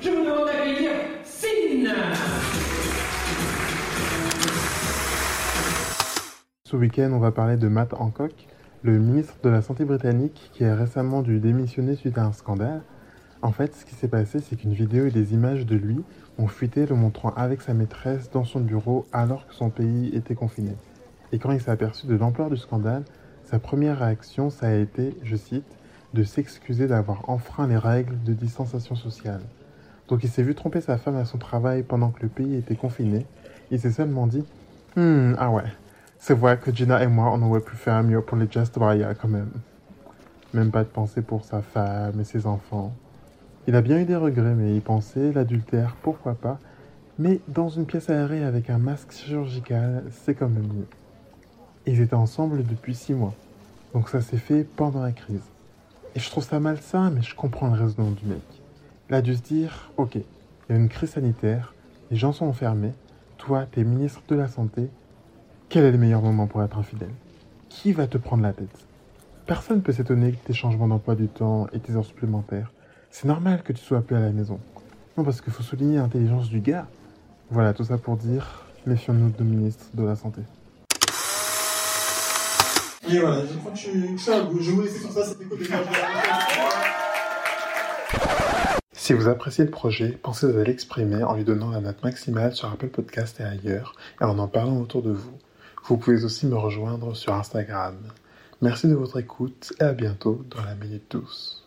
je vous demande d'accueillir Sin Ce week-end, on va parler de Matt Hancock, le ministre de la Santé britannique qui a récemment dû démissionner suite à un scandale. En fait, ce qui s'est passé, c'est qu'une vidéo et des images de lui ont fuité le montrant avec sa maîtresse dans son bureau alors que son pays était confiné. Et quand il s'est aperçu de l'ampleur du scandale, sa première réaction, ça a été, je cite, de s'excuser d'avoir enfreint les règles de distanciation sociale. Donc il s'est vu tromper sa femme à son travail pendant que le pays était confiné. Il s'est seulement dit, hmm, ah ouais, c'est vrai que Gina et moi, on aurait pu faire mieux pour les Just Raya quand même. Même pas de pensée pour sa femme et ses enfants. Il a bien eu des regrets, mais il pensait l'adultère, pourquoi pas. Mais dans une pièce aérée avec un masque chirurgical, c'est quand même mieux. Ils étaient ensemble depuis six mois. Donc ça s'est fait pendant la crise. Et je trouve ça malsain, mais je comprends le raisonnement du mec. Il a dû se dire, ok, il y a une crise sanitaire, les gens sont enfermés, toi, t'es ministre de la Santé, quel est le meilleur moment pour être infidèle? Qui va te prendre la tête? Personne ne peut s'étonner que tes changements d'emploi du temps et tes heures supplémentaires. C'est normal que tu sois appelé à la maison. Non, parce qu'il faut souligner l'intelligence du gars. Voilà, tout ça pour dire, méfions-nous de ministre de la Santé. Et voilà, je crois que je, je. Je vous laisse sur ça, c'était. Si vous appréciez le projet, pensez à l'exprimer en lui donnant la note maximale sur Apple Podcast et ailleurs, et en en parlant autour de vous. Vous pouvez aussi me rejoindre sur Instagram. Merci de votre écoute et à bientôt dans la Minute Douce.